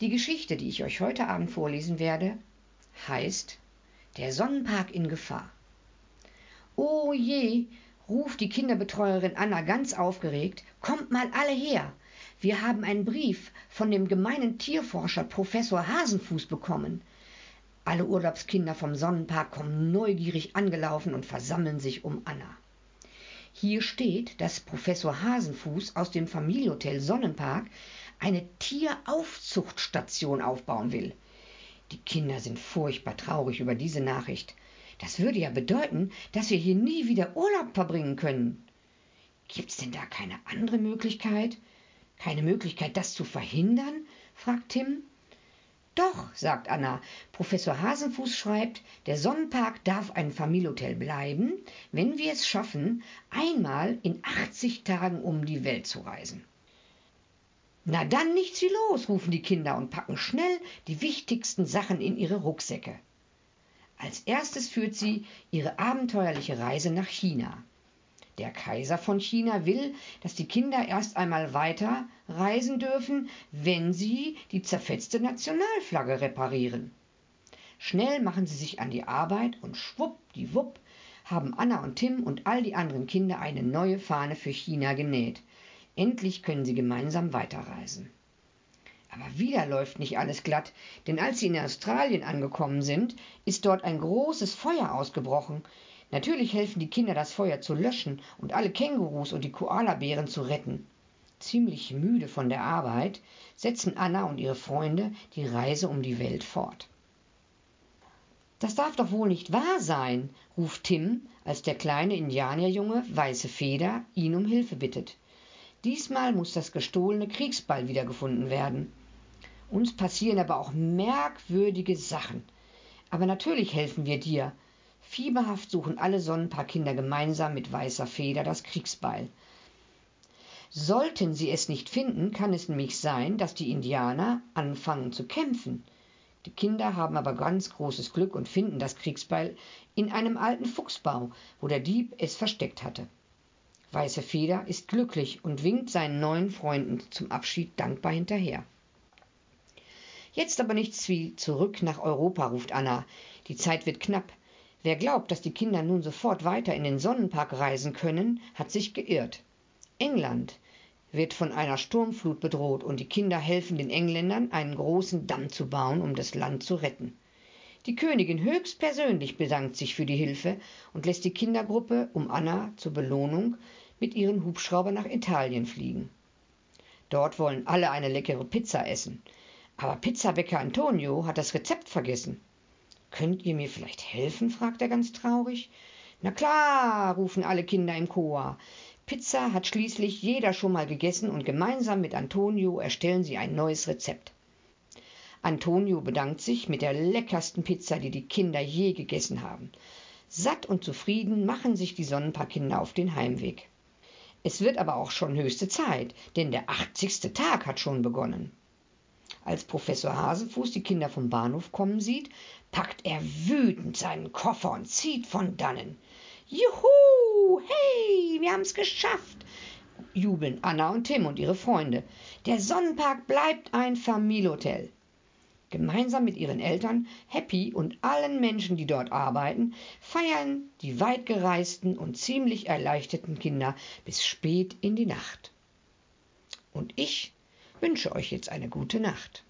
Die Geschichte, die ich euch heute Abend vorlesen werde, heißt Der Sonnenpark in Gefahr. Oh je, ruft die Kinderbetreuerin Anna ganz aufgeregt, kommt mal alle her. Wir haben einen Brief von dem gemeinen Tierforscher Professor Hasenfuß bekommen. Alle Urlaubskinder vom Sonnenpark kommen neugierig angelaufen und versammeln sich um Anna. Hier steht, dass Professor Hasenfuß aus dem Familienhotel Sonnenpark eine Tieraufzuchtstation aufbauen will. Die Kinder sind furchtbar traurig über diese Nachricht. Das würde ja bedeuten, dass wir hier nie wieder Urlaub verbringen können. Gibt's denn da keine andere Möglichkeit? Keine Möglichkeit, das zu verhindern? fragt Tim. Doch, sagt Anna, Professor Hasenfuß schreibt, der Sonnenpark darf ein Familienhotel bleiben, wenn wir es schaffen, einmal in 80 Tagen um die Welt zu reisen. Na dann nichts wie los, rufen die Kinder und packen schnell die wichtigsten Sachen in ihre Rucksäcke. Als erstes führt sie ihre abenteuerliche Reise nach China. Der Kaiser von China will, dass die Kinder erst einmal weiter reisen dürfen, wenn sie die zerfetzte Nationalflagge reparieren. Schnell machen sie sich an die Arbeit und schwuppdiwupp haben Anna und Tim und all die anderen Kinder eine neue Fahne für China genäht. Endlich können sie gemeinsam weiterreisen. Aber wieder läuft nicht alles glatt, denn als sie in Australien angekommen sind, ist dort ein großes Feuer ausgebrochen. Natürlich helfen die Kinder, das Feuer zu löschen und alle Kängurus und die Koalabären zu retten. Ziemlich müde von der Arbeit setzen Anna und ihre Freunde die Reise um die Welt fort. Das darf doch wohl nicht wahr sein, ruft Tim, als der kleine Indianerjunge Weiße Feder ihn um Hilfe bittet. Diesmal muss das gestohlene Kriegsball wiedergefunden werden. Uns passieren aber auch merkwürdige Sachen. Aber natürlich helfen wir dir, Fieberhaft suchen alle Sonnenparkkinder gemeinsam mit weißer Feder das Kriegsbeil. Sollten sie es nicht finden, kann es nämlich sein, dass die Indianer anfangen zu kämpfen. Die Kinder haben aber ganz großes Glück und finden das Kriegsbeil in einem alten Fuchsbau, wo der Dieb es versteckt hatte. Weiße Feder ist glücklich und winkt seinen neuen Freunden zum Abschied dankbar hinterher. Jetzt aber nichts wie zurück nach Europa, ruft Anna. Die Zeit wird knapp. Wer glaubt, dass die Kinder nun sofort weiter in den Sonnenpark reisen können, hat sich geirrt. England wird von einer Sturmflut bedroht und die Kinder helfen den Engländern, einen großen Damm zu bauen, um das Land zu retten. Die Königin höchstpersönlich bedankt sich für die Hilfe und lässt die Kindergruppe um Anna zur Belohnung mit ihren Hubschrauber nach Italien fliegen. Dort wollen alle eine leckere Pizza essen. Aber Pizzabäcker Antonio hat das Rezept vergessen. Könnt ihr mir vielleicht helfen? fragt er ganz traurig. Na klar, rufen alle Kinder im Chor. Pizza hat schließlich jeder schon mal gegessen und gemeinsam mit Antonio erstellen sie ein neues Rezept. Antonio bedankt sich mit der leckersten Pizza, die die Kinder je gegessen haben. Satt und zufrieden machen sich die Sonnenparkkinder auf den Heimweg. Es wird aber auch schon höchste Zeit, denn der 80. Tag hat schon begonnen. Als Professor Hasenfuß die Kinder vom Bahnhof kommen sieht, packt er wütend seinen Koffer und zieht von dannen. Juhu! Hey, wir haben's geschafft! jubeln Anna und Tim und ihre Freunde. Der Sonnenpark bleibt ein Familienhotel. Gemeinsam mit ihren Eltern, Happy und allen Menschen, die dort arbeiten, feiern die weitgereisten und ziemlich erleichterten Kinder bis spät in die Nacht. Und ich wünsche euch jetzt eine gute Nacht.